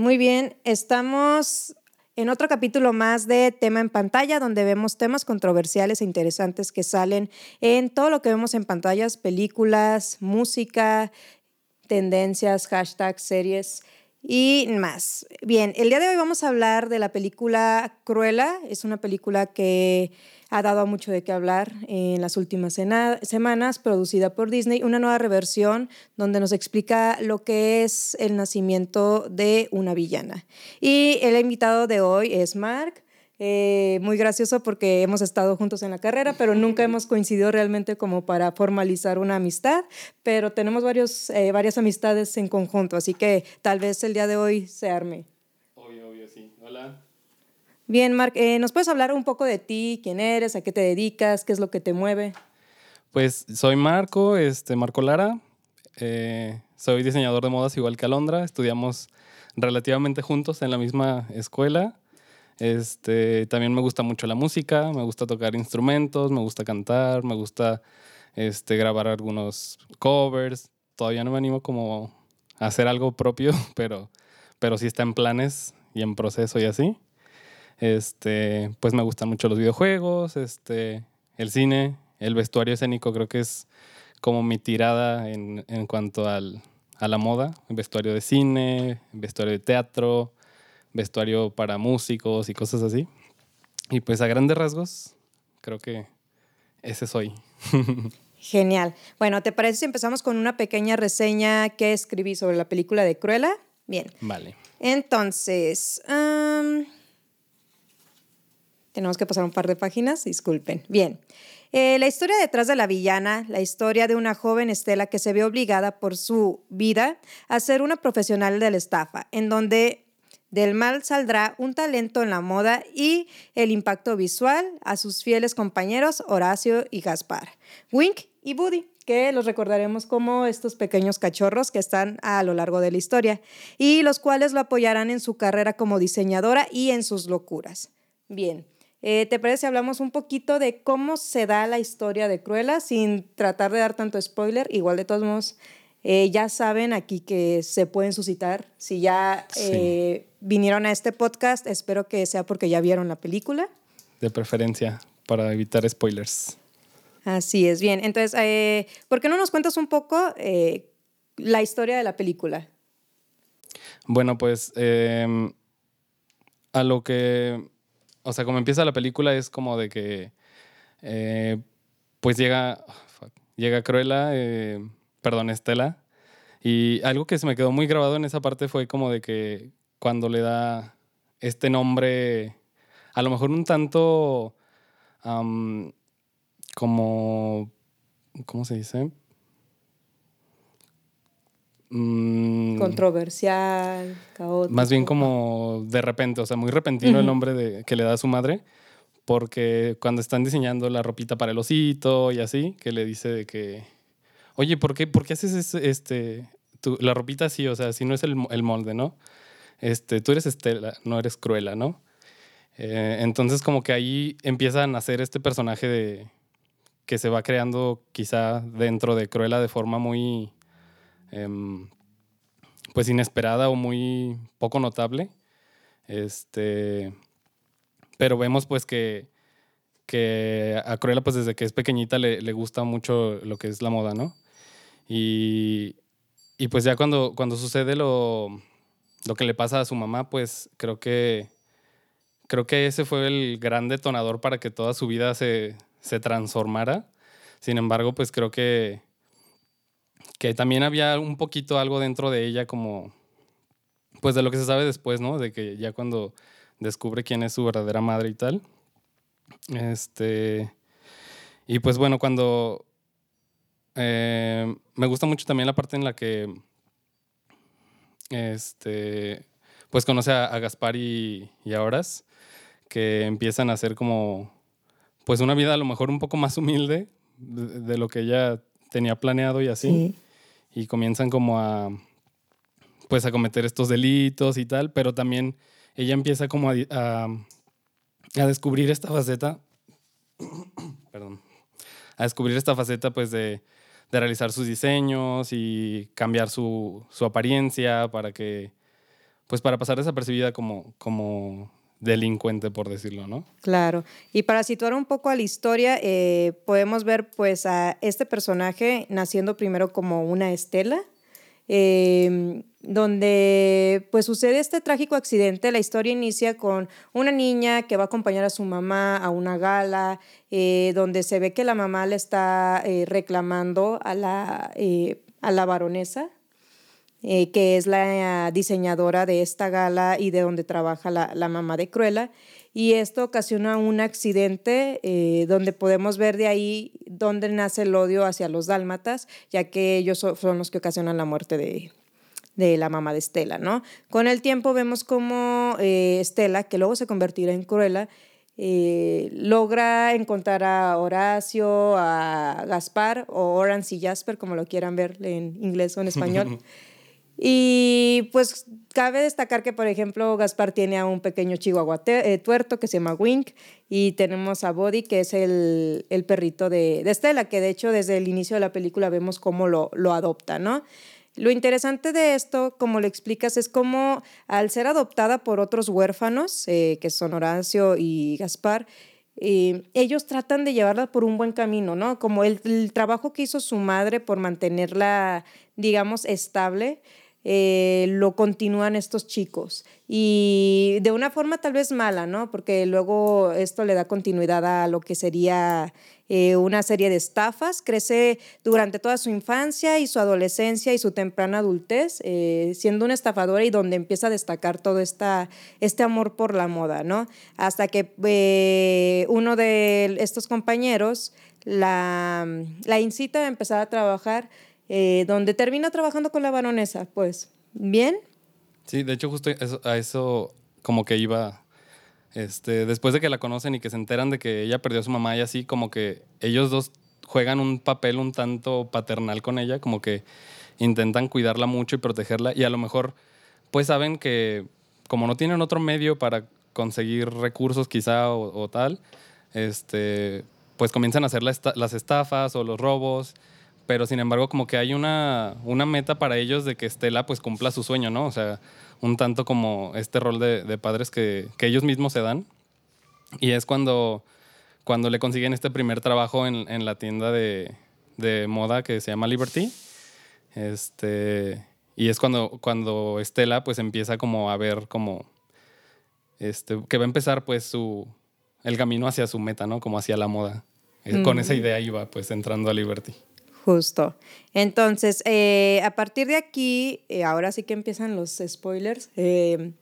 Muy bien, estamos en otro capítulo más de Tema en Pantalla, donde vemos temas controversiales e interesantes que salen en todo lo que vemos en pantallas, películas, música, tendencias, hashtags, series y más. Bien, el día de hoy vamos a hablar de la película Cruella. Es una película que ha dado mucho de qué hablar en las últimas semanas, producida por Disney, una nueva reversión donde nos explica lo que es el nacimiento de una villana. Y el invitado de hoy es Mark. Eh, muy gracioso porque hemos estado juntos en la carrera, pero nunca hemos coincidido realmente como para formalizar una amistad, pero tenemos varios, eh, varias amistades en conjunto, así que tal vez el día de hoy se arme. Obvio, obvio, sí. Hola. Bien, Mark, eh, ¿nos puedes hablar un poco de ti, quién eres, a qué te dedicas, qué es lo que te mueve? Pues soy Marco, este, Marco Lara, soy diseñador de modas igual que Alondra, estudiamos relativamente juntos en la misma escuela este, también me gusta mucho la música, me gusta tocar instrumentos, me gusta cantar, me gusta este, grabar algunos covers. Todavía no me animo como a hacer algo propio, pero, pero sí está en planes y en proceso y así. Este, pues me gustan mucho los videojuegos, este, el cine, el vestuario escénico creo que es como mi tirada en, en cuanto al, a la moda, vestuario de cine, vestuario de teatro, vestuario para músicos y cosas así. Y pues a grandes rasgos, creo que ese soy. Genial. Bueno, ¿te parece si empezamos con una pequeña reseña que escribí sobre la película de Cruella? Bien. Vale. Entonces, tenemos que pasar un par de páginas, disculpen. Bien. Eh, la historia detrás de la villana, la historia de una joven Estela que se ve obligada por su vida a ser una profesional de la estafa, en donde del mal saldrá un talento en la moda y el impacto visual a sus fieles compañeros Horacio y Gaspar, Wink y Buddy, que los recordaremos como estos pequeños cachorros que están a lo largo de la historia y los cuales lo apoyarán en su carrera como diseñadora y en sus locuras. Bien. Eh, ¿Te parece si hablamos un poquito de cómo se da la historia de Cruella sin tratar de dar tanto spoiler? Igual de todos modos, eh, ya saben aquí que se pueden suscitar. Si ya eh, vinieron a este podcast, espero que sea porque ya vieron la película. De preferencia, para evitar spoilers. Así es, bien. Entonces, eh, ¿por qué no nos cuentas un poco la historia de la película? Bueno, pues em, a lo que, o sea, como empieza la película es como de que, pues llega, llega Cruella perdón, Estela. Y algo que se me quedó muy grabado en esa parte fue como de que cuando le da este nombre, a lo mejor un tanto como, ¿cómo se dice? Mm, Controversial, caótico. Más bien como de repente, o sea, muy repentino el nombre de, que le da a su madre, porque cuando están diseñando la ropita para el osito y así, que le dice de que Oye, ¿por qué, por qué haces este, la ropita así? O sea, si no es el, molde, ¿no? Este, tú eres Estela, no eres Cruela, ¿no? Eh, entonces como que ahí empieza a nacer este personaje de, que se va creando quizá dentro de Cruella de forma muy, em, pues inesperada o muy poco notable. Este, pero vemos pues que, que a Cruella pues desde que es pequeñita le, le gusta mucho lo que es la moda, ¿no? Y, y pues ya cuando, cuando sucede lo, lo que le pasa a su mamá, pues creo que, creo que ese fue el gran detonador para que toda su vida se, se transformara. Sin embargo, pues creo que, que también había un poquito algo dentro de ella como, pues de lo que se sabe después, ¿no? De que ya cuando descubre quién es su verdadera madre y tal. Este, y pues bueno, cuando, eh, me gusta mucho también la parte en la que este, pues conoce a, Gaspar y, a Horas, que empiezan a hacer como pues una vida a lo mejor un poco más humilde de, lo que ella tenía planeado y así. Y comienzan como a pues a cometer estos delitos y tal, pero también ella empieza como a, a, a descubrir esta faceta, perdón, a descubrir esta faceta pues de de realizar sus diseños y cambiar su, su apariencia para que pues para pasar desapercibida como, como delincuente, por decirlo, ¿no? Claro. Y para situar un poco a la historia, eh, podemos ver pues a este personaje naciendo primero como una estela, em, donde pues sucede este trágico accidente. La historia inicia con una niña que va a acompañar a su mamá a una gala, eh, donde se ve que la mamá le está eh, reclamando a la, a la baronesa eh, que es la diseñadora de esta gala y de donde trabaja la, mamá de Cruella. Y esto ocasiona un accidente eh, donde podemos ver de ahí dónde nace el odio hacia los dálmatas, ya que ellos son los que ocasionan la muerte de, la mamá de Estela, ¿no? Con el tiempo vemos cómo eh, Estela, que luego se convertirá en Cruella, logra encontrar a Horacio, a Gaspar, o Orange y Jasper, como lo quieran ver en inglés o en español. Y pues cabe destacar que, por ejemplo, Gaspar tiene a un pequeño chihuahua eh, tuerto que se llama Wink y tenemos a Body, que es el, el perrito de, de, Stella, que de hecho desde el inicio de la película vemos cómo lo, lo adopta, ¿no? Lo interesante de esto, como lo explicas, es cómo al ser adoptada por otros huérfanos, eh, que son Horacio y Gaspar, eh, ellos tratan de llevarla por un buen camino, ¿no? Como el, trabajo que hizo su madre por mantenerla, digamos, estable, eh, lo continúan estos chicos. Y de una forma tal vez mala, ¿no? Porque luego esto le da continuidad a lo que sería eh, una serie de estafas. Crece durante toda su infancia y su adolescencia y su temprana adultez, eh, siendo una estafadora y donde empieza a destacar todo esta, este amor por la moda, ¿no? Hasta que uno de estos compañeros la, la incita a empezar a trabajar eh, donde termina trabajando con la baronesa, pues, ¿bien? Sí, de hecho justo a eso como que iba, este, después de que la conocen y que se enteran de que ella perdió a su mamá y así, como que ellos dos juegan un papel un tanto paternal con ella, como que intentan cuidarla mucho y protegerla y a lo mejor pues saben que como no tienen otro medio para conseguir recursos quizá o, tal, este, pues comienzan a hacer las estafas o los robos pero sin embargo como que hay una, una meta para ellos de que Estela pues cumpla su sueño, ¿no? O sea, un tanto como este rol de, padres que, ellos mismos se dan. Y es cuando, cuando le consiguen este primer trabajo en, la tienda de, moda que se llama Liberty. Este, y es cuando, cuando Estela pues empieza como a ver como, este, que va a empezar pues su, el camino hacia su meta, ¿no? Como hacia la moda. Eh, con esa idea iba pues entrando a Liberty. Justo. Entonces, eh, a partir de aquí, eh, ahora sí que empiezan los spoilers. Eh,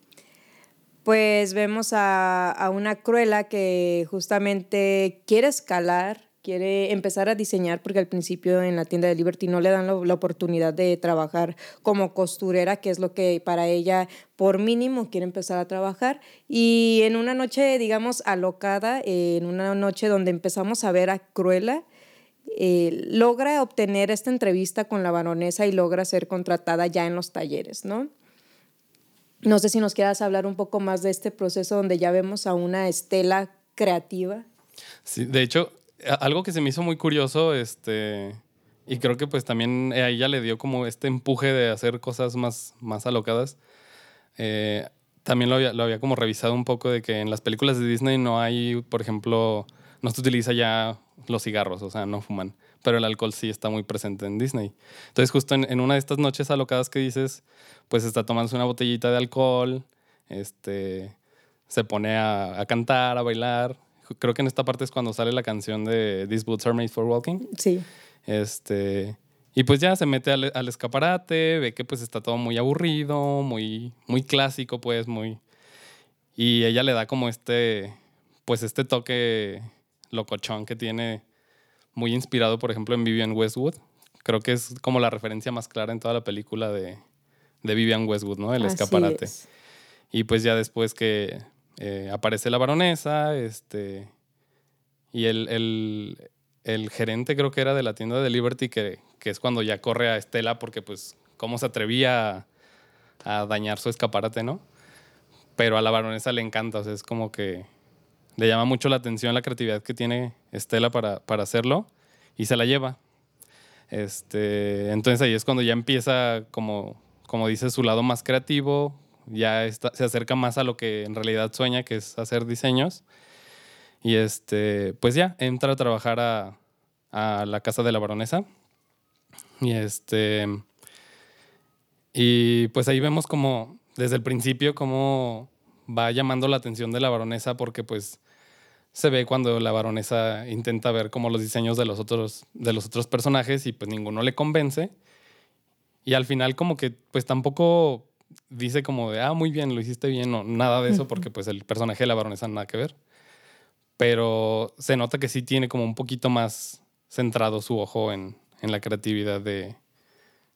pues vemos a, una Cruella que justamente quiere escalar, quiere empezar a diseñar, porque al principio en la tienda de Liberty no le dan la oportunidad de trabajar como costurera, que es lo que para ella por mínimo quiere empezar a trabajar. Y en una noche, digamos, alocada, en una noche donde empezamos a ver a Cruella, eh, logra obtener esta entrevista con la baronesa y logra ser contratada ya en los talleres, ¿no? No sé si nos quieras hablar un poco más de este proceso donde ya vemos a una estela creativa. Sí, de hecho, algo que se me hizo muy curioso, este, y creo que pues también a ella le dio como este empuje de hacer cosas más, más alocadas. Eh, también lo había, lo había como revisado un poco de que en las películas de Disney no hay, por ejemplo, no se utiliza ya los cigarros, o sea, no fuman. Pero el alcohol sí está muy presente en Disney. Entonces, justo en, una de estas noches alocadas que dices, pues está tomándose una botellita de alcohol, este, se pone a, cantar, a bailar. Creo que en esta parte es cuando sale la canción de These Boots Are Made for Walking. Sí. Este, y pues ya se mete al, al, escaparate, ve que pues está todo muy aburrido, muy, muy clásico, pues, muy... Y ella le da como este, pues este toque locochón que tiene, muy inspirado, por ejemplo, en Vivian Westwood. Creo que es como la referencia más clara en toda la película de, de Vivian Westwood, ¿no? El escaparate. Y pues ya después que eh, aparece la baronesa, este, y el, el, el, gerente creo que era de la tienda de Liberty, que, que, es cuando ya corre a Estela porque pues cómo se atrevía a, a dañar su escaparate, ¿no? Pero a la baronesa le encanta, o sea, es como que le llama mucho la atención la creatividad que tiene Estela para, para hacerlo y se la lleva. Este, entonces ahí es cuando ya empieza, como, como dice, su lado más creativo, ya se acerca más a lo que en realidad sueña, que es hacer diseños. Y este, pues ya, entra a trabajar a, a la casa de la baronesa. Y este. Y pues ahí vemos como desde el principio cómo va llamando la atención de la baronesa porque pues se ve cuando la baronesa intenta ver como los diseños de los otros de los otros personajes y pues ninguno le convence. Y al final como que pues tampoco dice como de, ah, muy bien, lo hiciste bien, o nada de eso, porque pues el personaje de la baronesa nada que ver. Pero se nota que sí tiene como un poquito más centrado su ojo en, la creatividad de,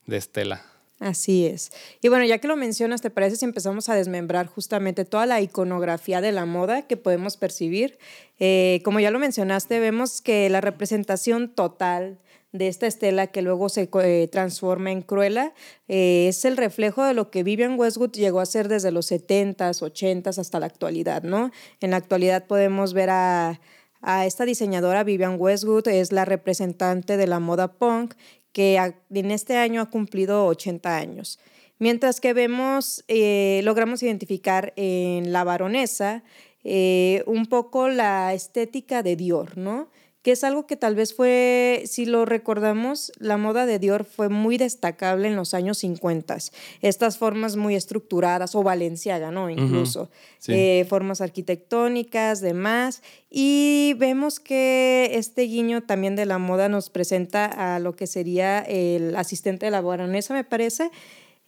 Estela. Así es. Y bueno, ya que lo mencionas, ¿te parece si empezamos a desmembrar justamente toda la iconografía de la moda que podemos percibir? Eh, como ya lo mencionaste, vemos que la representación total de esta estela que luego se eh, transforma en Cruella, eh, es el reflejo de lo que Vivian Westwood llegó a ser desde los 70s, 80s hasta la actualidad, ¿no? En la actualidad podemos ver a, a esta diseñadora, Vivian Westwood, es la representante de la moda punk que en este año ha cumplido 80 años. Mientras que vemos, eh, logramos identificar en la baronesa un poco la estética de Dior, ¿no? Que es algo que tal vez fue, si lo recordamos, la moda de Dior fue muy destacable en los años 50. Estas formas muy estructuradas, o Valenciaga, ¿no? Incluso, eh, formas arquitectónicas, demás. Y vemos que este guiño también de la moda nos presenta a lo que sería el asistente de la baronesa, me parece,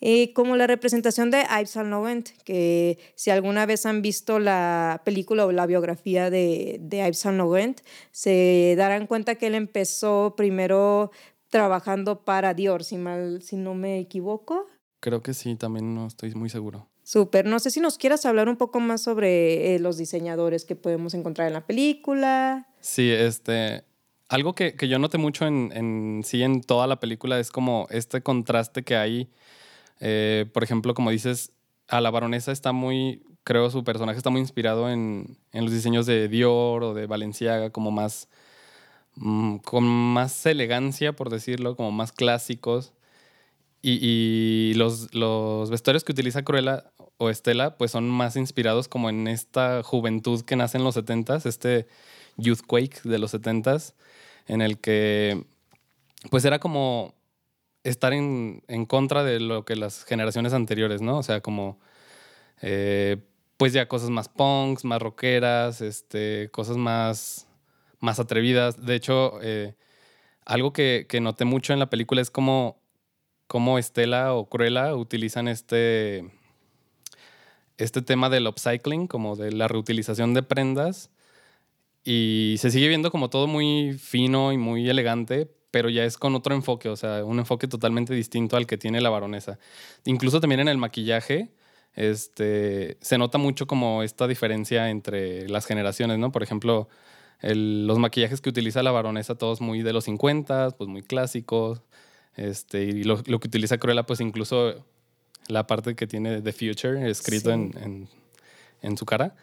eh, como la representación de Yves Saint Laurent, que si alguna vez han visto la película o la biografía de, de Yves Saint Laurent, se darán cuenta que él empezó primero trabajando para Dior, si, mal, si no me equivoco. Creo que sí, también no estoy muy seguro. Súper. No sé si nos quieras hablar un poco más sobre eh, los diseñadores que podemos encontrar en la película. Sí, este. Algo que, que yo noté mucho en, en, sí en toda la película es como este contraste que hay eh, por ejemplo, como dices, a la baronesa está muy, creo su personaje está muy inspirado en, los diseños de Dior o de Valenciaga, como más, mm, con más elegancia, por decirlo, como más clásicos. Y, los, los, vestuarios que utiliza Cruella o Estela, pues son más inspirados como en esta juventud que nace en los 70s, este Youthquake de los 70s, en el que pues era como estar en, contra de lo que las generaciones anteriores, ¿no? O sea, como, eh, pues ya cosas más punks, más rockeras, este, cosas más, más atrevidas. De hecho, eh, algo que, noté mucho en la película es como, cómo Estela o Cruella utilizan este, este tema del upcycling, como de la reutilización de prendas. Y se sigue viendo como todo muy fino y muy elegante, pero ya es con otro enfoque, o sea, un enfoque totalmente distinto al que tiene la baronesa. Incluso también en el maquillaje, este, se nota mucho como esta diferencia entre las generaciones, ¿no? Por ejemplo, los maquillajes que utiliza la baronesa, todos muy de los 50, pues muy clásicos, este, y lo, que utiliza Cruella, pues incluso la parte que tiene The Future escrito en, en, su cara.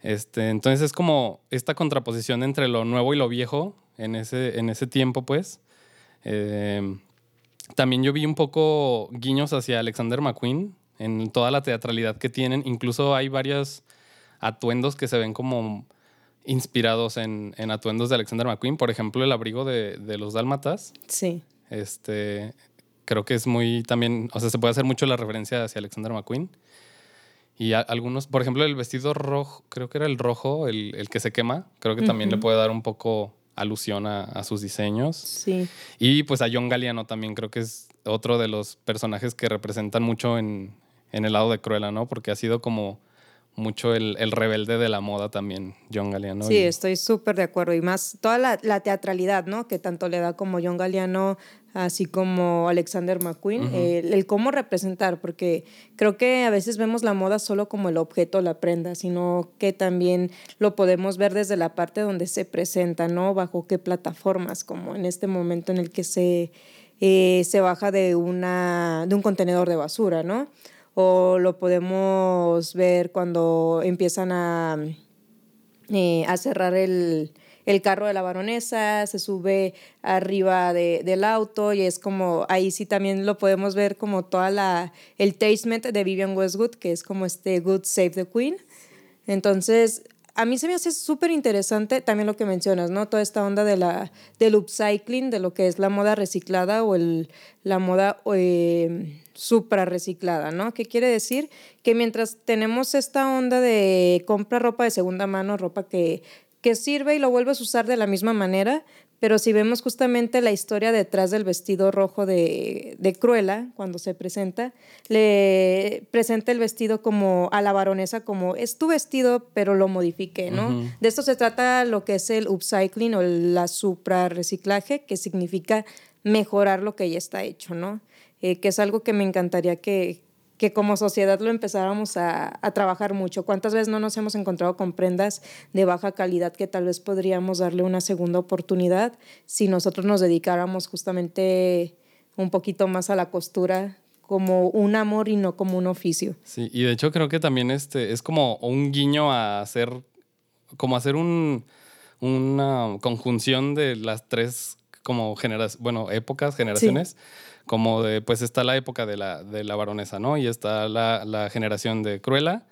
Este, entonces es como esta contraposición entre lo nuevo y lo viejo en ese, en ese tiempo, pues. Em, también yo vi un poco guiños hacia Alexander McQueen en toda la teatralidad que tienen. Incluso hay varios atuendos que se ven como inspirados en, atuendos de Alexander McQueen. Por ejemplo, el abrigo de, los dálmatas. Sí. Este, creo que es muy también, o sea, se puede hacer mucho la referencia hacia Alexander McQueen. Y algunos, por ejemplo, el vestido rojo, creo que era el rojo, el, que se quema, creo que también le puede dar un poco alusión a, sus diseños. Sí. Y pues a John Galliano también creo que es otro de los personajes que representan mucho en, en el lado de Cruella, ¿no? Porque ha sido como mucho el, el, rebelde de la moda también, John Galliano. Sí, estoy súper de acuerdo. Y más toda la, la, teatralidad, ¿no? Que tanto le da como John Galliano, así como Alexander McQueen, el, cómo representar, porque creo que a veces vemos la moda solo como el objeto, la prenda, sino que también lo podemos ver desde la parte donde se presenta, ¿no? Bajo qué plataformas, como en este momento en el que se, eh, se baja de, una, de un contenedor de basura, ¿no? O lo podemos ver cuando empiezan a, eh, a cerrar el, el carro de la baronesa, se sube arriba del auto y es como, ahí sí también lo podemos ver como toda la, el tastement de Vivian Westwood, que es como este Good Save the Queen. Entonces, a mí se me hace súper interesante también lo que mencionas, ¿no? Toda esta onda de la, del upcycling, de lo que es la moda reciclada o el, la moda eh, supra reciclada, ¿no? ¿Qué quiere decir? Que mientras tenemos esta onda de compra ropa de segunda mano, ropa que, que sirve y lo vuelves a usar de la misma manera, pero si vemos justamente la historia detrás del vestido rojo de, de, Cruella, cuando se presenta, le presenta el vestido como a la baronesa como es tu vestido, pero lo modifique, ¿no? De esto se trata lo que es el upcycling o la supra reciclaje, que significa mejorar lo que ya está hecho, ¿no? Eh, que es algo que me encantaría que, que como sociedad lo empezáramos a, trabajar mucho. ¿Cuántas veces no nos hemos encontrado con prendas de baja calidad que tal vez podríamos darle una segunda oportunidad si nosotros nos dedicáramos justamente un poquito más a la costura como un amor y no como un oficio? Sí, y de hecho creo que también este es como un guiño a hacer, como hacer un, una conjunción de las tres como generaciones, bueno, épocas, generaciones como de, pues está la época de la, de la baronesa, ¿no? Y está la, la, generación de Cruella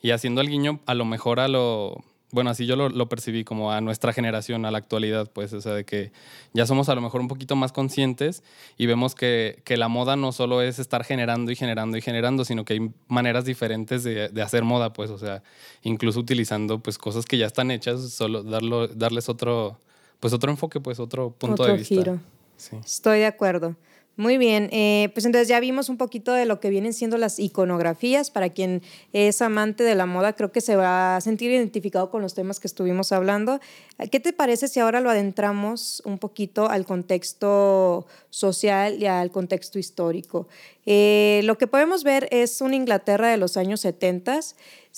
y haciendo el guiño a lo mejor a lo, bueno, así yo lo, lo, percibí como a nuestra generación, a la actualidad, pues, o sea, de que ya somos a lo mejor un poquito más conscientes y vemos que, que la moda no solo es estar generando y generando y generando, sino que hay maneras diferentes de, de hacer moda, pues, o sea, incluso utilizando, pues, cosas que ya están hechas, solo darlo, darles otro, pues, otro enfoque, pues, otro punto de vista. Giro. Sí. Estoy de acuerdo. Muy bien, eh, pues entonces ya vimos un poquito de lo que vienen siendo las iconografías. Para quien es amante de la moda, creo que se va a sentir identificado con los temas que estuvimos hablando. ¿Qué te parece si ahora lo adentramos un poquito al contexto social y al contexto histórico? Eh, lo que podemos ver es una Inglaterra de los años 70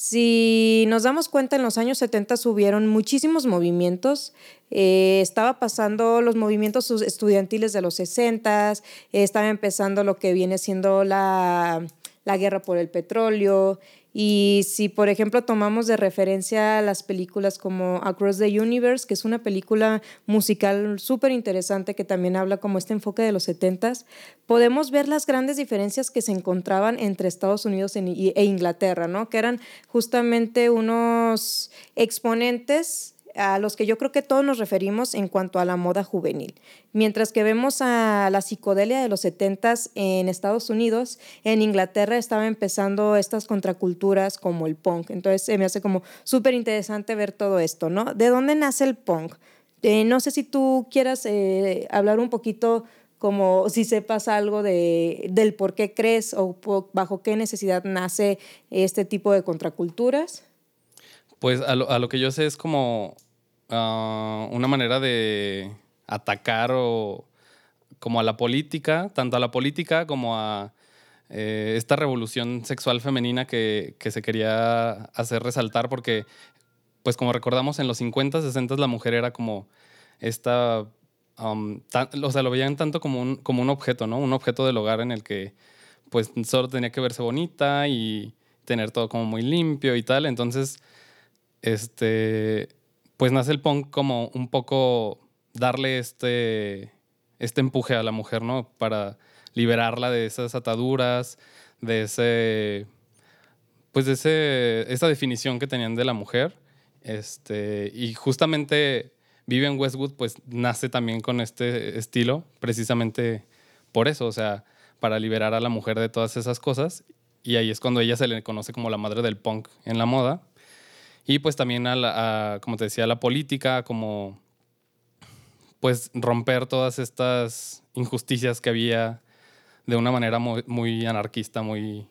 si nos damos cuenta, en los años 70 hubieron muchísimos movimientos. Eh, estaba pasando los movimientos estudiantiles de los 60, estaba empezando lo que viene siendo la, la guerra por el petróleo. Y si, por ejemplo, tomamos de referencia las películas como Across the Universe, que es una película musical súper interesante que también habla como este enfoque de los 70s, podemos ver las grandes diferencias que se encontraban entre Estados Unidos e Inglaterra, ¿no? Que eran justamente unos exponentes a los que yo creo que todos nos referimos en cuanto a la moda juvenil. Mientras que vemos a la psicodelia de los 70 en Estados Unidos, en Inglaterra estaba empezando estas contraculturas como el punk. Entonces me hace como súper interesante ver todo esto, ¿no? ¿De dónde nace el punk? Eh, no sé si tú quieras eh, hablar un poquito como si sepas algo de, del por qué crees o bajo qué necesidad nace este tipo de contraculturas. Pues a lo, a lo que yo sé es como ah, una manera de atacar o como a la política, tanto a la política como a eh, esta revolución sexual femenina que, que, se quería hacer resaltar porque, pues como recordamos, en los 50, 60 la mujer era como esta, um, o sea, lo veían tanto como un, como un objeto, ¿no? Un objeto del hogar en el que pues solo tenía que verse bonita y tener todo como muy limpio y tal. Entonces, este, pues nace el punk como un poco darle este, este empuje a la mujer, ¿no? Para liberarla de esas ataduras, de ese, pues de ese, esa definición que tenían de la mujer. Este, y justamente Vivian Westwood pues nace también con este estilo, precisamente por eso, o sea, para liberar a la mujer de todas esas cosas. Y ahí es cuando ella se le conoce como la madre del punk en la moda. Y pues también a, la, como te decía, a la política, como pues romper todas estas injusticias que había de una manera muy, muy anarquista, muy,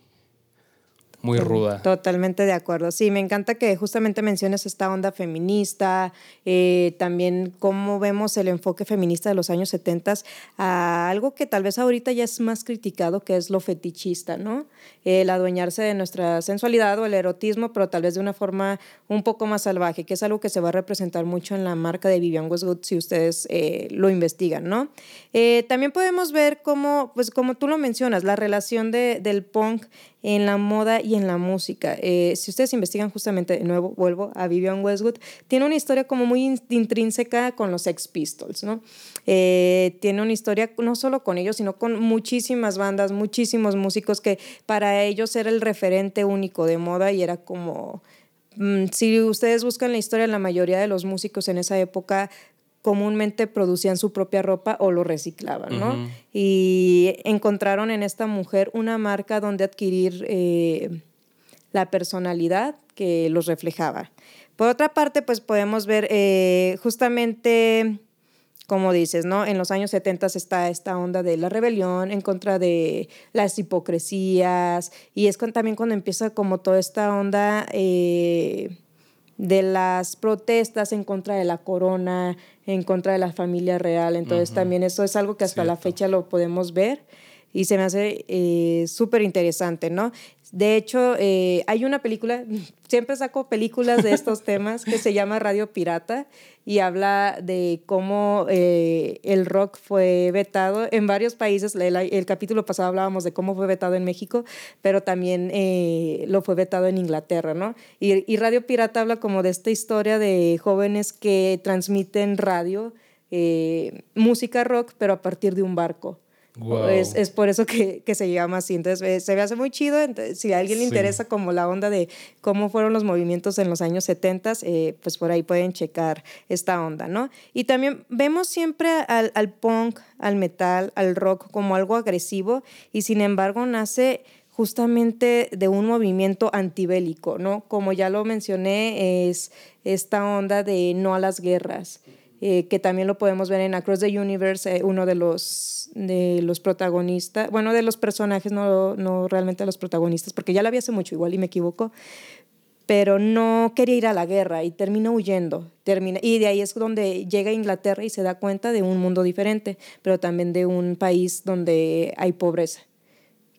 muy ruda. Totalmente de acuerdo. Sí, me encanta que justamente menciones esta onda feminista, eh, también cómo vemos el enfoque feminista de los años 70 a algo que tal vez ahorita ya es más criticado, que es lo fetichista, ¿no? El adueñarse de nuestra sensualidad o el erotismo, pero tal vez de una forma un poco más salvaje, que es algo que se va a representar mucho en la marca de Vivian Westwood si ustedes eh, lo investigan, ¿no? Eh, también podemos ver cómo, pues como tú lo mencionas, la relación de, del punk en la moda y en la música. Eh, si ustedes investigan justamente, de nuevo, vuelvo a Vivian Westwood, tiene una historia como muy intrínseca con los Sex Pistols, ¿no? Eh, tiene una historia no solo con ellos, sino con muchísimas bandas, muchísimos músicos que para ellos era el referente único de moda y era como... Mm, si ustedes buscan la historia, la mayoría de los músicos en esa época comúnmente producían su propia ropa o lo reciclaban, ¿no? Y encontraron en esta mujer una marca donde adquirir eh, la personalidad que los reflejaba. Por otra parte, pues podemos ver eh, justamente, como dices, ¿no? En los años 70 está esta onda de la rebelión en contra de las hipocresías y es también cuando empieza como toda esta onda... Eh, de las protestas en contra de la corona, en contra de la familia real. Entonces también eso es algo que hasta la fecha lo podemos ver y se me hace eh, súper interesante, ¿no? De hecho, eh, hay una película, siempre saco películas de estos temas, que se llama Radio Pirata y habla de cómo eh, el rock fue vetado en varios países. El, capítulo pasado hablábamos de cómo fue vetado en México, pero también eh, lo fue vetado en Inglaterra, ¿no? Y, y, Radio Pirata habla como de esta historia de jóvenes que transmiten radio, música rock, pero a partir de un barco. Es, es, por eso que, que, se llama así. Entonces eh, se ve hace muy chido. Entonces, si a alguien le interesa como la onda de cómo fueron los movimientos en los años 70, eh, pues por ahí pueden checar esta onda, ¿no? Y también vemos siempre al, al punk, al metal, al rock como algo agresivo y sin embargo nace justamente de un movimiento antibélico, ¿no? Como ya lo mencioné, es esta onda de no a las guerras. Eh, que también lo podemos ver en Across the Universe, eh, uno de los, de los protagonistas, bueno, de los personajes, no, no realmente de los protagonistas, porque ya la vi hace mucho igual y me equivoco, pero no quería ir a la guerra y termina huyendo. Termina, y de ahí es donde llega a Inglaterra y se da cuenta de un mundo diferente, pero también de un país donde hay pobreza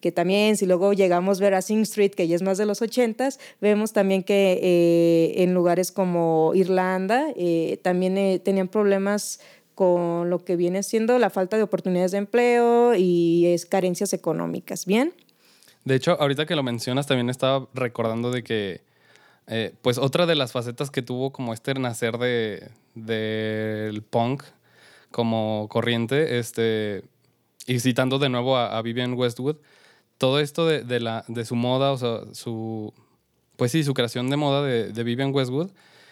que también si luego llegamos a ver a Sing Street, que ya es más de los ochentas, vemos también que eh, en lugares como Irlanda eh, también eh, tenían problemas con lo que viene siendo la falta de oportunidades de empleo y es carencias económicas. ¿Bien? De hecho, ahorita que lo mencionas, también estaba recordando de que, pues otra de las facetas que tuvo como este nacer del de, punk como corriente, este, y citando de nuevo a Vivian Westwood, todo esto de, la, de su moda, o sea, su, pues sí, su creación de moda de, de Vivian Westwood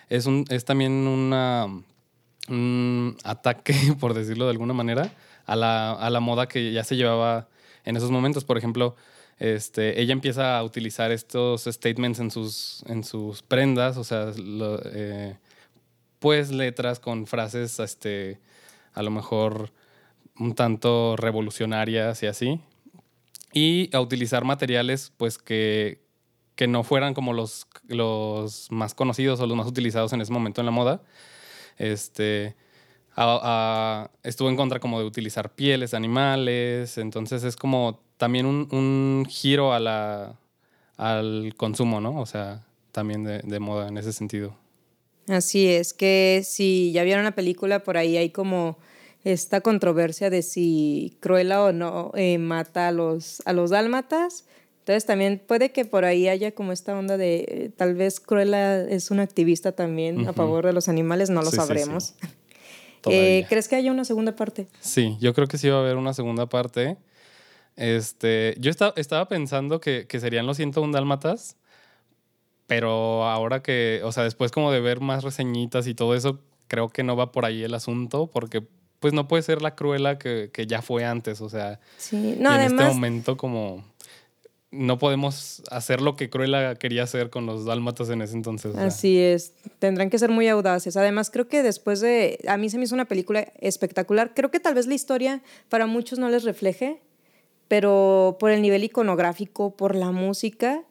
es, un, es también un ataque, por decirlo de alguna manera, a la, a la moda que ya se llevaba en esos momentos. Por ejemplo, este, ella empieza a utilizar estos statements en sus, en sus prendas, o sea, eh, pues letras con frases, este, a lo mejor un tanto revolucionarias y así y a utilizar materiales pues que, que no fueran como los, los más conocidos o los más utilizados en ese momento en la moda. Este, estuvo en contra como de utilizar pieles animales, entonces es como también un, un giro a la, al consumo, ¿no? O sea, también de, de, moda en ese sentido. Así es, que si ya vieron la película, por ahí hay como esta controversia de si Cruella o no eh, mata a los, a los dálmatas. Entonces también puede que por ahí haya como esta onda de eh, tal vez Cruella es una activista también a favor de los animales, no lo sabremos. Eh, ¿Crees que haya una segunda parte? Sí, yo creo que sí va a haber una segunda parte. Este, yo estaba, estaba pensando que, que serían los 101 dálmatas, pero ahora que, o sea, después como de ver más reseñitas y todo eso, creo que no va por ahí el asunto, porque pues no puede ser la cruela que, ya fue antes, o sea, sí. no, en este momento como no podemos hacer lo que Cruella quería hacer con los dálmatas en ese entonces. Así es, tendrán que ser muy audaces. Además, creo que después de, a mí se me hizo una película espectacular, creo que tal vez la historia para muchos no les refleje, pero por el nivel iconográfico, por la música,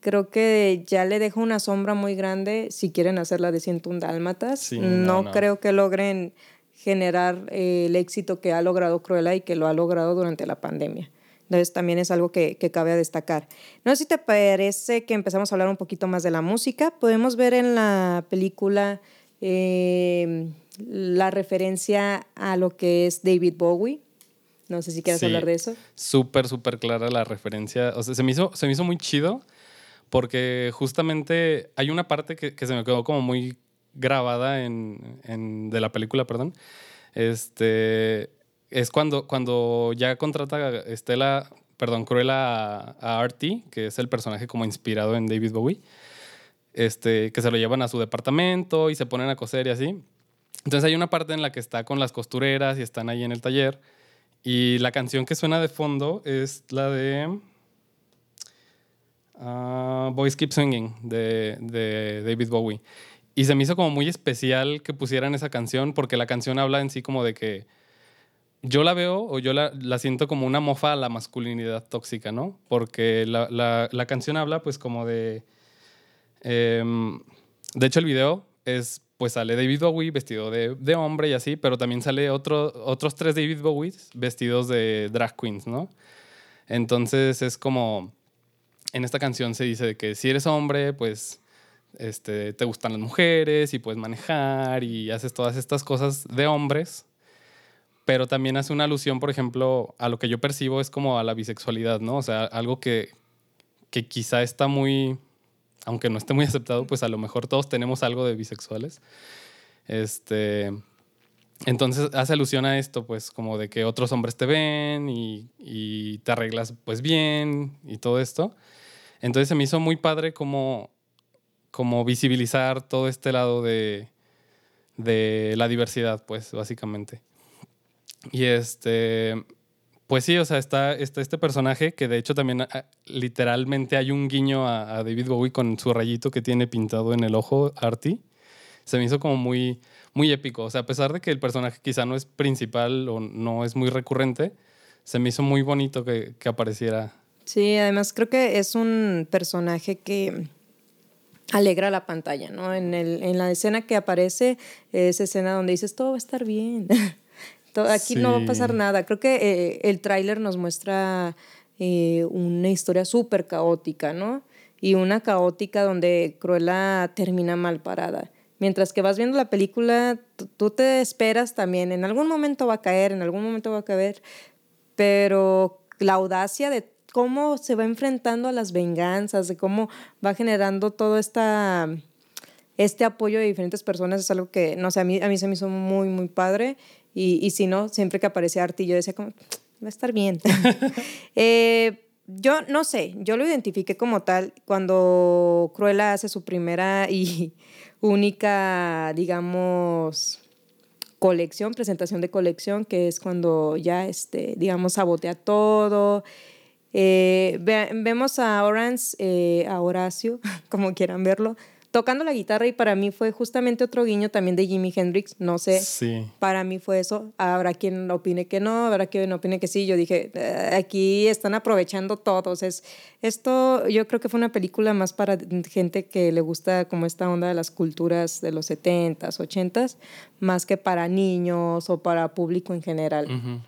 creo que ya le deja una sombra muy grande si quieren hacerla de 101 dálmatas. no, creo que logren generar eh, el éxito que ha logrado Cruella y que lo ha logrado durante la pandemia. Entonces también es algo que, que, cabe destacar. No sé si te parece que empezamos a hablar un poquito más de la música. Podemos ver en la película eh, la referencia a lo que es David Bowie. No sé si quieres Sí. hablar de eso. Súper, súper clara la referencia. O sea, se me hizo, se me hizo muy chido porque justamente hay una parte que, que se me quedó como muy grabada en, de la película, perdón. Este es cuando, cuando ya contrata Estela, perdón, Cruella a, Artie, que es el personaje como inspirado en David Bowie. Este, que se lo llevan a su departamento y se ponen a coser y así. Entonces hay una parte en la que está con las costureras y están ahí en el taller. Y la canción que suena de fondo es la de ah, Boys Keep Swinging de, de David Bowie. Y se me hizo como muy especial que pusieran esa canción porque la canción habla en sí como de que yo la veo o yo la, la siento como una mofa a la masculinidad tóxica, ¿no? Porque la, la- la canción habla pues como de... em, de hecho el video es pues sale David Bowie vestido de, de hombre y así, pero también sale otro, otros tres David Bowies vestidos de drag queens, ¿no? Entonces es como, en esta canción se dice que si eres hombre, pues este, te gustan las mujeres y puedes manejar y haces todas estas cosas de hombres, pero también hace una alusión, por ejemplo, a lo que yo percibo es como a la bisexualidad, ¿no? O sea, algo que, que quizá está muy, aunque no esté muy aceptado, pues a lo mejor todos tenemos algo de bisexuales. Este, entonces hace alusión a esto, pues como de que otros hombres te ven y, y te arreglas pues bien y todo esto. Entonces se me hizo muy padre como, como visibilizar todo este lado de, de la diversidad, pues básicamente. Y este, pues sí, o sea, está, está este personaje que de hecho también ah, literalmente hay un guiño a, a David Bowie con su rayito que tiene pintado en el ojo, Artie. Se me hizo como muy, muy épico. O sea, a pesar de que el personaje quizá no es principal o no es muy recurrente, se me hizo muy bonito que, que apareciera. Sí, además creo que es un personaje que alegra la pantalla, ¿no? En, el, en la escena que aparece, esa escena donde dices, todo va a estar bien. Todo- Aquí no va a pasar nada. Creo que eh, el tráiler nos muestra eh, una historia súper caótica, ¿no? Y una caótica donde Cruella termina mal parada. Mientras que vas viendo la película, tú te esperas también, en algún momento va a caer, en algún momento va a caer, pero la audacia de cómo se va enfrentando a las venganzas, de cómo va generando todo esta, este apoyo de diferentes personas es algo que, no sé, a mí, a mí se me hizo muy, muy padre. Y, y si no, siempre que aparecía Artie, yo decía como, va a estar bien. Eh, yo no sé, yo lo identifiqué como tal cuando Cruella hace su primera y única, digamos, colección, presentación de colección, que es cuando ya, este, digamos, sabotea todo. Eh, ve- vemos a Orange, eh, a Horacio, como quieran verlo, tocando la guitarra y para mí fue justamente otro guiño también de Jimi Hendrix, no sé, Sí. para mí fue eso. Habrá quien opine que no, habrá quien opine que sí. Yo dije, "Eh, aquí están aprovechando todos. Es, esto yo creo que fue una película más para gente que le gusta como esta onda de las culturas de los 70s, 80s, más que para niños o para público en general. Ujú.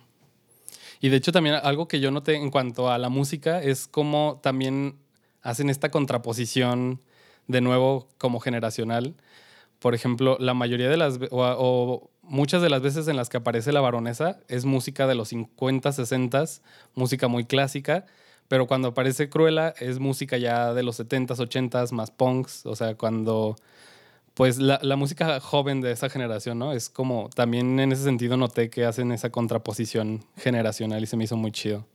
Y de hecho también algo que yo noté en cuanto a la música es cómo también hacen esta contraposición de nuevo como generacional. Por ejemplo, la mayoría de las o, muchas de las veces en las que aparece la baronesa es música de los 50, 60, música muy clásica, pero cuando aparece Cruella es música ya de los 70s, 80s, más punks, o sea, cuando pues la, música joven de esa generación, ¿no? Es como, también en ese sentido noté que hacen esa contraposición generacional y se me hizo muy chido.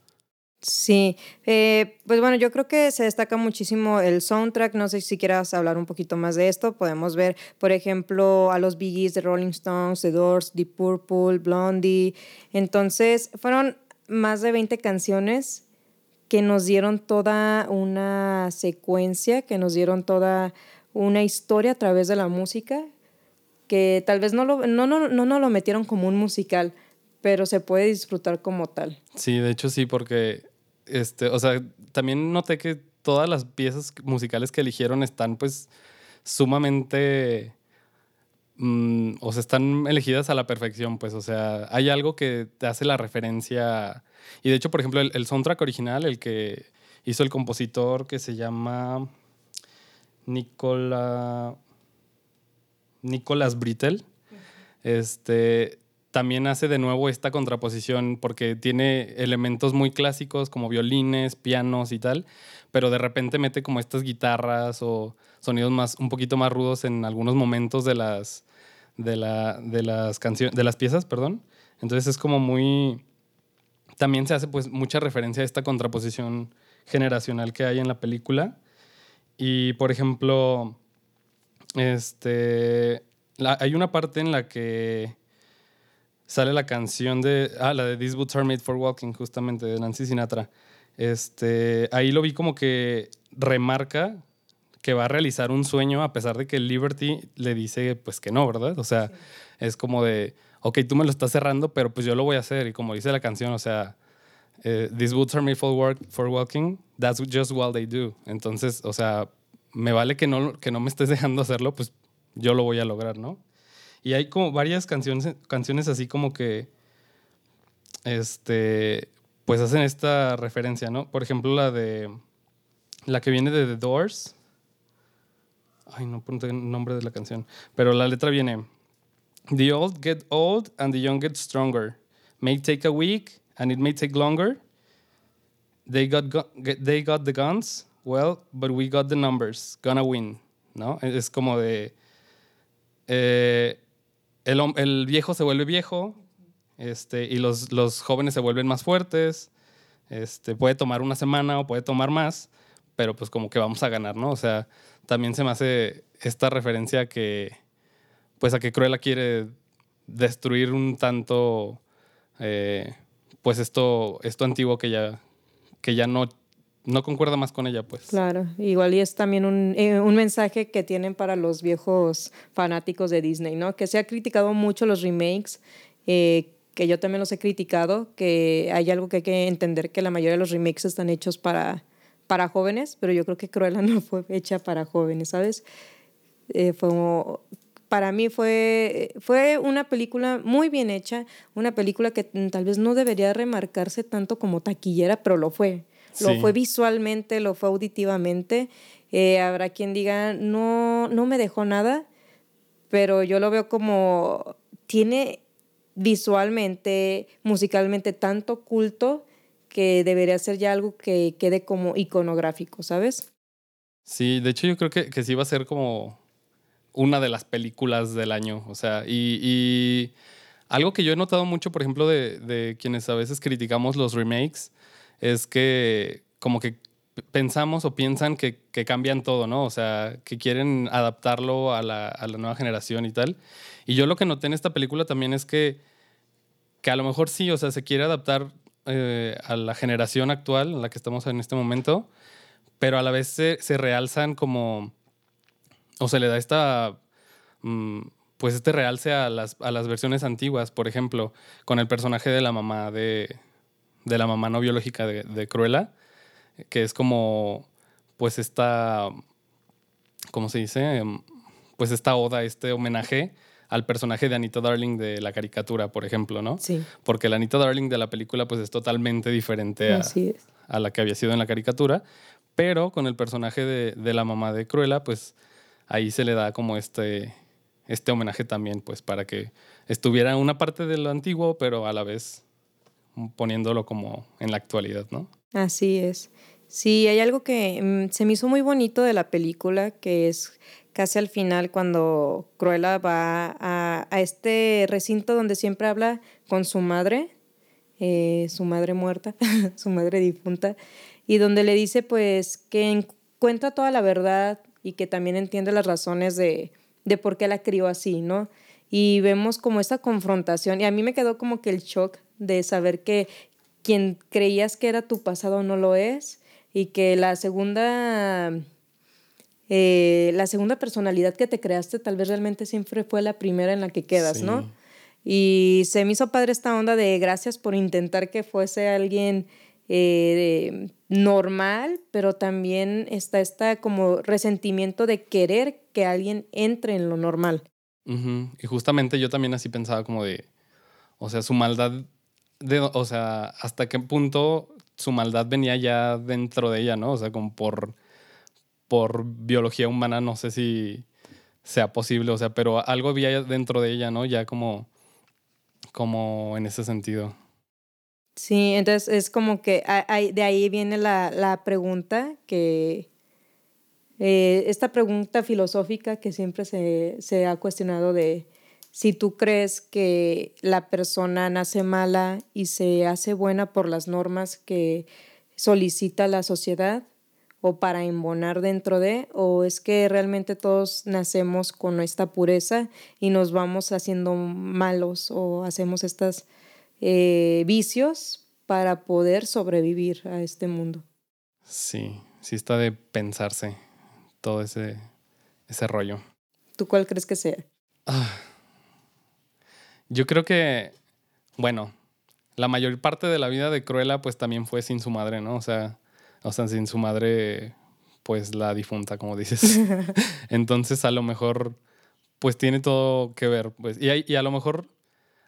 Sí, eh, pues bueno, yo creo que se destaca muchísimo el soundtrack. No sé si quieras hablar un poquito más de esto. Podemos ver, por ejemplo, a los Biggies de Rolling Stones, The Doors, Deep Purple, Blondie. Entonces, fueron más de 20 canciones que nos dieron toda una secuencia, que nos dieron toda una historia a través de la música, que tal vez no lo, no, no, no, no lo metieron como un musical, pero se puede disfrutar como tal. Sí, de hecho sí, porque, este, o sea, también noté que todas las piezas musicales que eligieron están pues sumamente, mm, o sea, están elegidas a la perfección, pues, o sea, hay algo que te hace la referencia. Y de hecho, por ejemplo, el, el soundtrack original, el que hizo el compositor que se llama Nicola, Nicolas Brittel, este, también hace de nuevo esta contraposición porque tiene elementos muy clásicos como violines, pianos y tal, pero de repente mete como estas guitarras o sonidos más un poquito más rudos en algunos momentos de las de, la, de las canciones de las piezas, perdón. Entonces es como muy también se hace pues mucha referencia a esta contraposición generacional que hay en la película. Y por ejemplo, este hay una parte en la que sale la canción de. Ah, la de These Boots Are Made for Walking, justamente, de Nancy Sinatra. Este, ahí lo vi como que remarca que va a realizar un sueño a pesar de que Liberty le dice pues que no, ¿verdad? O sea, es como de, ok, tú me lo estás cerrando, pero pues yo lo voy a hacer. Y como dice la canción, o sea, eh, These boots are made for, work, for walking, that's just what they do. Entonces, o sea, me vale que no, que no me estés dejando hacerlo, pues yo lo voy a lograr, ¿no? Y hay como varias canciones, canciones así como que, este, pues hacen esta referencia, ¿no? Por ejemplo, la de, la que viene de The Doors. Ay, no pongo el nombre de la canción. Pero la letra viene, The old get old and the young get stronger. May take a week and it may take longer. They got, they got the guns, well, but we got the numbers. Gonna win, ¿no? Es como de... Eh, el, viejo se vuelve viejo este, y los, los, jóvenes se vuelven más fuertes. Este, puede tomar una semana o puede tomar más, pero pues como que vamos a ganar, ¿no? O sea, también se me hace esta referencia que, pues a que Cruella quiere destruir un tanto, eh, pues esto, esto antiguo que ya, que ya no no concuerda más con ella, pues. Claro, igual y es también un, eh, un, mensaje que tienen para los viejos fanáticos de Disney, ¿no? Que se ha criticado mucho los remakes, eh, que yo también los he criticado, que hay algo que hay que entender, que la mayoría de los remakes están hechos para, para jóvenes, pero yo creo que Cruella no fue hecha para jóvenes, ¿sabes? Eh, fue para mí fue, fue una película muy bien hecha, una película que tal vez no debería remarcarse tanto como taquillera, pero lo fue. Lo fue visualmente, lo fue auditivamente. Eh, habrá quien diga, no, no me dejó nada, pero yo lo veo como tiene visualmente, musicalmente tanto culto que debería ser ya algo que quede como iconográfico, ¿sabes? Sí, de hecho yo creo que, que sí va a ser como una de las películas del año, o sea, y, algo que yo he notado mucho, por ejemplo, de, de quienes a veces criticamos los remakes, es que como que pensamos o piensan que, cambian todo, ¿no? O sea, que quieren adaptarlo a la, nueva generación y tal. Y yo lo que noté en esta película también es que, que a lo mejor sí, o sea, se quiere adaptar eh, a la generación actual en la que estamos en este momento, pero a la vez se, realzan como, o se le da esta, mm, pues este realce a las, a las versiones antiguas, por ejemplo, con el personaje de la mamá de, de la mamá no biológica de, Cruella, que es como, pues esta, ¿cómo se dice? Pues esta oda, este homenaje al personaje de Anita Darling de la caricatura, por ejemplo, ¿no? Sí. Porque la Anita Darling de la película pues es totalmente diferente a, a la que había sido en la caricatura, pero con el personaje de, de, la mamá de Cruella, pues ahí se le da como este, este homenaje también, pues para que estuviera una parte de lo antiguo, pero a la vez poniéndolo como en la actualidad, ¿no? Así es. Sí, hay algo que mm, se me hizo muy bonito de la película, que es casi al final cuando Cruella va a, este recinto donde siempre habla con su madre, eh, su madre muerta, su madre difunta, y donde le dice pues que encuentra toda la verdad y que también entiende las razones de, de por qué la crió así, ¿no? Y vemos como esta confrontación, y a mí me quedó como que el shock de saber que quien creías que era tu pasado no lo es y que la segunda eh, la segunda personalidad que te creaste tal vez realmente siempre fue la primera en la que quedas, ¿no? Y se me hizo padre esta onda de gracias por intentar que fuese alguien eh, normal, pero también está esta como resentimiento de querer que alguien entre en lo normal. Y justamente yo también así pensaba como de, o sea, su maldad o sea, hasta qué punto su maldad venía ya dentro de ella, ¿no? O sea, como por, por biología humana, no sé si sea posible, o sea, pero algo había dentro de ella, ¿no? Ya como, como en ese sentido. Sí, entonces es como que de ahí viene la, pregunta que, eh, esta pregunta filosófica que siempre se, se, ha cuestionado de si tú crees que la persona nace mala y se hace buena por las normas que solicita la sociedad o para embonar dentro de, o es que realmente todos nacemos con esta pureza y nos vamos haciendo malos o hacemos estos eh, vicios para poder sobrevivir a este mundo. Sí, sí está de pensarse todo ese, ese rollo. ¿Tú cuál crees que sea? Ah, yo creo que, bueno, la mayor parte de la vida de Cruella pues también fue sin su madre, ¿no? O sea, o sea, sin su madre, pues la difunta, como dices. Entonces, a lo mejor, pues tiene todo que ver. Pues, y, y a lo mejor,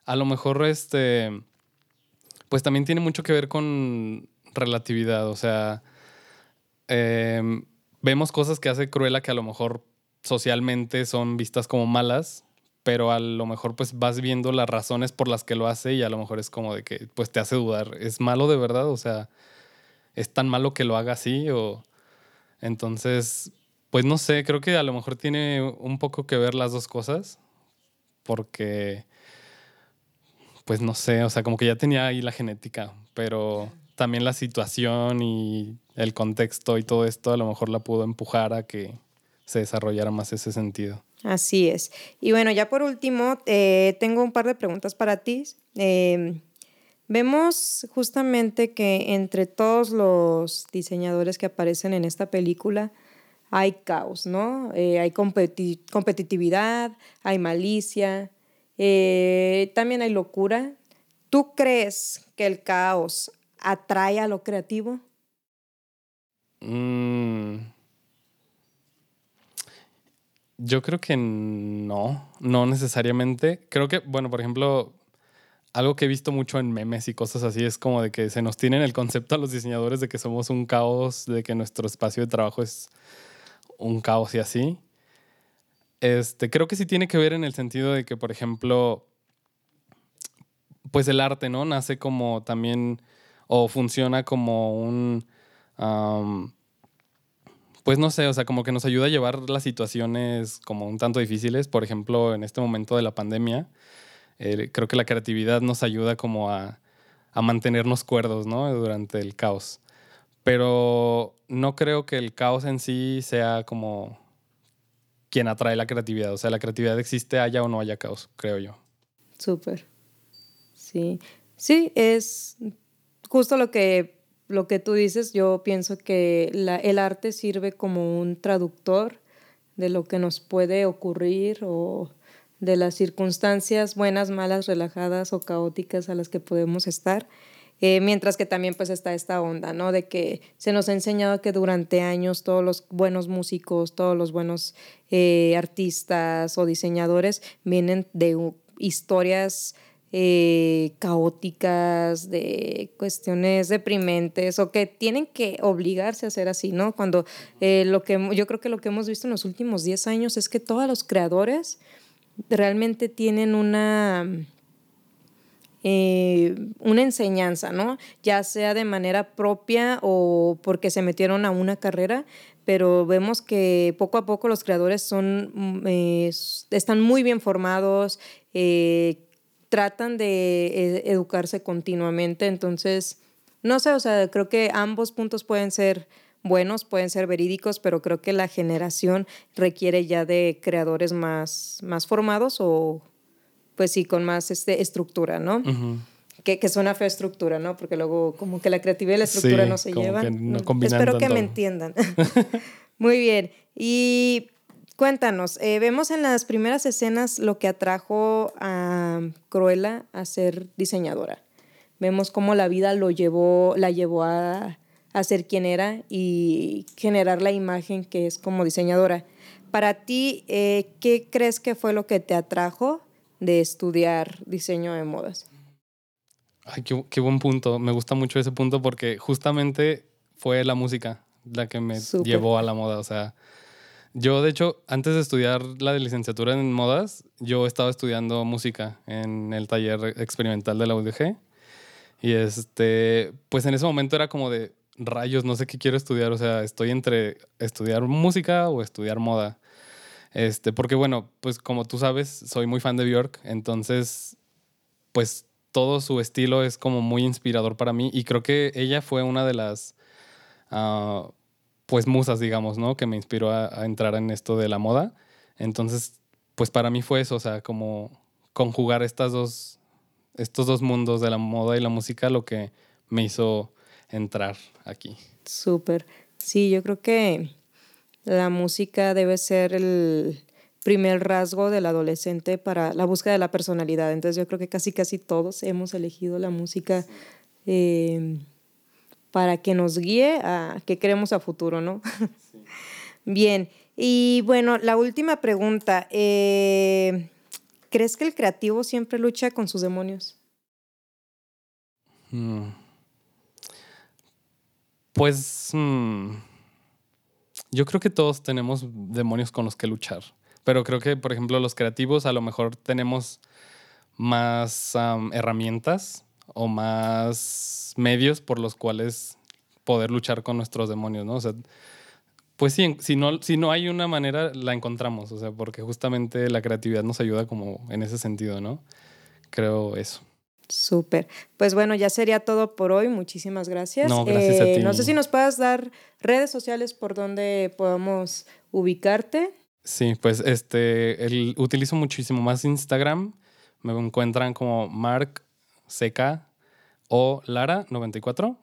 a lo mejor, este, pues también tiene mucho que ver con relatividad. O sea, em, vemos cosas que hace Cruella que a lo mejor socialmente son vistas como malas, pero a lo mejor pues vas viendo las razones por las que lo hace y a lo mejor es como de que pues te hace dudar, ¿es malo de verdad? O sea, es tan malo que lo haga así o entonces pues no sé, creo que a lo mejor tiene un poco que ver las dos cosas porque pues no sé, o sea, como que ya tenía ahí la genética, pero también la situación y el contexto y todo esto a lo mejor la pudo empujar a que se desarrollara más ese sentido. Así es. Y bueno, ya por último, eh, tengo un par de preguntas para ti. Eh, Vemos justamente que entre todos los diseñadores que aparecen en esta película hay caos, ¿no? Eh, hay competitividad, hay malicia, eh, también hay locura. ¿Tú crees que el caos atrae a lo creativo? Mm. Yo creo que no, no necesariamente. Creo que, bueno, por ejemplo, algo que he visto mucho en memes y cosas así es como de que se nos tienen el concepto a los diseñadores de que somos un caos, de que nuestro espacio de trabajo es un caos y así. Este, creo que sí tiene que ver en el sentido de que, por ejemplo, pues el arte, ¿no? Nace como también, o funciona como un, pues no sé, o sea, como que nos ayuda a llevar las situaciones como un tanto difíciles. Por ejemplo, en este momento de la pandemia, eh, creo que la creatividad nos ayuda como a, mantenernos cuerdos, ¿no? Durante el caos. Pero no creo que el caos en sí sea como quien atrae la creatividad. O sea, la creatividad existe haya o no haya caos, creo yo. Súper. Sí. Sí, es justo lo que, lo que tú dices. Yo pienso que el arte sirve como un traductor de lo que nos puede ocurrir o de las circunstancias buenas, malas, relajadas o caóticas a las que podemos estar. Eh, mientras que también pues está esta onda, ¿no? De que se nos ha enseñado que durante años todos los buenos músicos, todos los buenos eh, artistas o diseñadores vienen de historias eh, caóticas, de cuestiones deprimentes o que tienen que obligarse a ser así, ¿no? Cuando lo que yo creo que lo que hemos visto en los últimos 10 años es que todos los creadores realmente tienen una, eh, una enseñanza, ¿no? Ya sea de manera propia o porque se metieron a una carrera, pero vemos que poco a poco los creadores son, mm, eh, están muy bien formados, eh, tratan de educarse continuamente, entonces, no sé, o sea, creo que ambos puntos pueden ser buenos, pueden ser verídicos, pero creo que la generación requiere ya de creadores más, más formados o, pues sí, con más este, estructura, ¿no? que, que, suena fea estructura, ¿no? Porque luego como que la creatividad y la estructura no se llevan. Mm, espero que me entiendan. Muy bien. Y cuéntanos, eh, vemos en las primeras escenas lo que atrajo a Cruella a ser diseñadora. Vemos cómo la vida lo llevó, la llevó a a ser quien era y generar la imagen que es como diseñadora. Para ti, eh, ¿qué crees que fue lo que te atrajo de estudiar diseño de modas? Ay, qué, buen punto. Me gusta mucho ese punto porque justamente fue la música la que me llevó a la moda. O sea, Yo, de hecho, antes de estudiar la de licenciatura en modas, yo estaba estudiando música en el taller experimental de la UDG. Y este, pues en ese momento era como de rayos, no sé qué quiero estudiar. O sea, estoy entre estudiar música o estudiar moda. Este, porque bueno, pues como tú sabes, soy muy fan de Björk, entonces, pues todo su estilo es como muy inspirador para mí y creo que ella fue una de las, ah, pues musas, digamos, ¿no? Que me inspiró a, entrar en esto de la moda. Entonces, pues para mí fue eso, o sea, como conjugar estas dos, estos dos mundos de la moda y la música, lo que me hizo entrar aquí. Súper. Sí, yo creo que la música debe ser el primer rasgo del adolescente para la búsqueda de la personalidad. Entonces yo creo que casi casi todos hemos elegido la música eh, para que nos guíe a qué queremos a futuro, ¿no? Bien, y bueno, la última pregunta. Eh, ¿Crees que el creativo siempre lucha con sus demonios? Mm. Pues... Mm, yo creo que todos tenemos demonios con los que luchar, pero creo que, por ejemplo, los creativos a lo mejor tenemos más herramientas o más medios por los cuales poder luchar con nuestros demonios, ¿no? O sea, pues sí, si no, si no hay una manera, la encontramos, o sea, porque justamente la creatividad nos ayuda como en ese sentido, ¿no? Creo eso. Súper. Pues bueno, ya sería todo por hoy. Muchísimas gracias. No, gracias a eh, ti. No sé si nos puedas dar redes sociales por donde podamos ubicarte. Sí, pues este, el, utilizo muchísimo más Instagram. Me encuentran como Mark CK o Lara 94,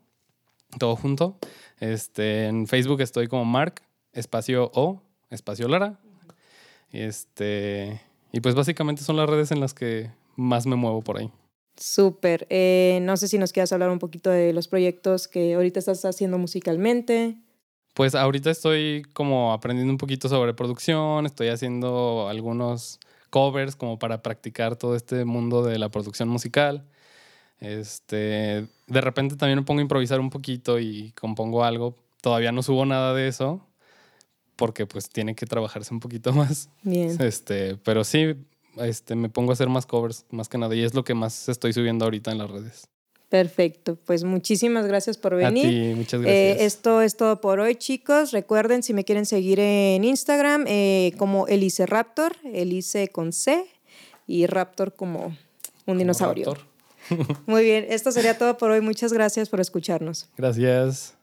todo junto. Este, en Facebook estoy como Mark espacio O espacio Lara. Este, y pues básicamente son las redes en las que más me muevo por ahí. Súper. Eh, no sé si nos quieras hablar un poquito de los proyectos que ahorita estás haciendo musicalmente. Pues ahorita estoy como aprendiendo un poquito sobre producción, estoy haciendo algunos covers como para practicar todo este mundo de la producción musical. Este, de repente también me pongo a improvisar un poquito y compongo algo. Todavía no subo nada de eso porque pues tiene que trabajarse un poquito más. Bien. Este, pero sí, este, me pongo a hacer más covers, más que nada, y es lo que más estoy subiendo ahorita en las redes. Perfecto, pues muchísimas gracias por venir. A ti, muchas gracias. Eh, esto es todo por hoy, chicos. Recuerden, si me quieren seguir en Instagram, eh, como Elise Raptor, Elise con C y Raptor como un dinosaurio. Muy bien, esto sería todo por hoy. Muchas gracias por escucharnos. Gracias.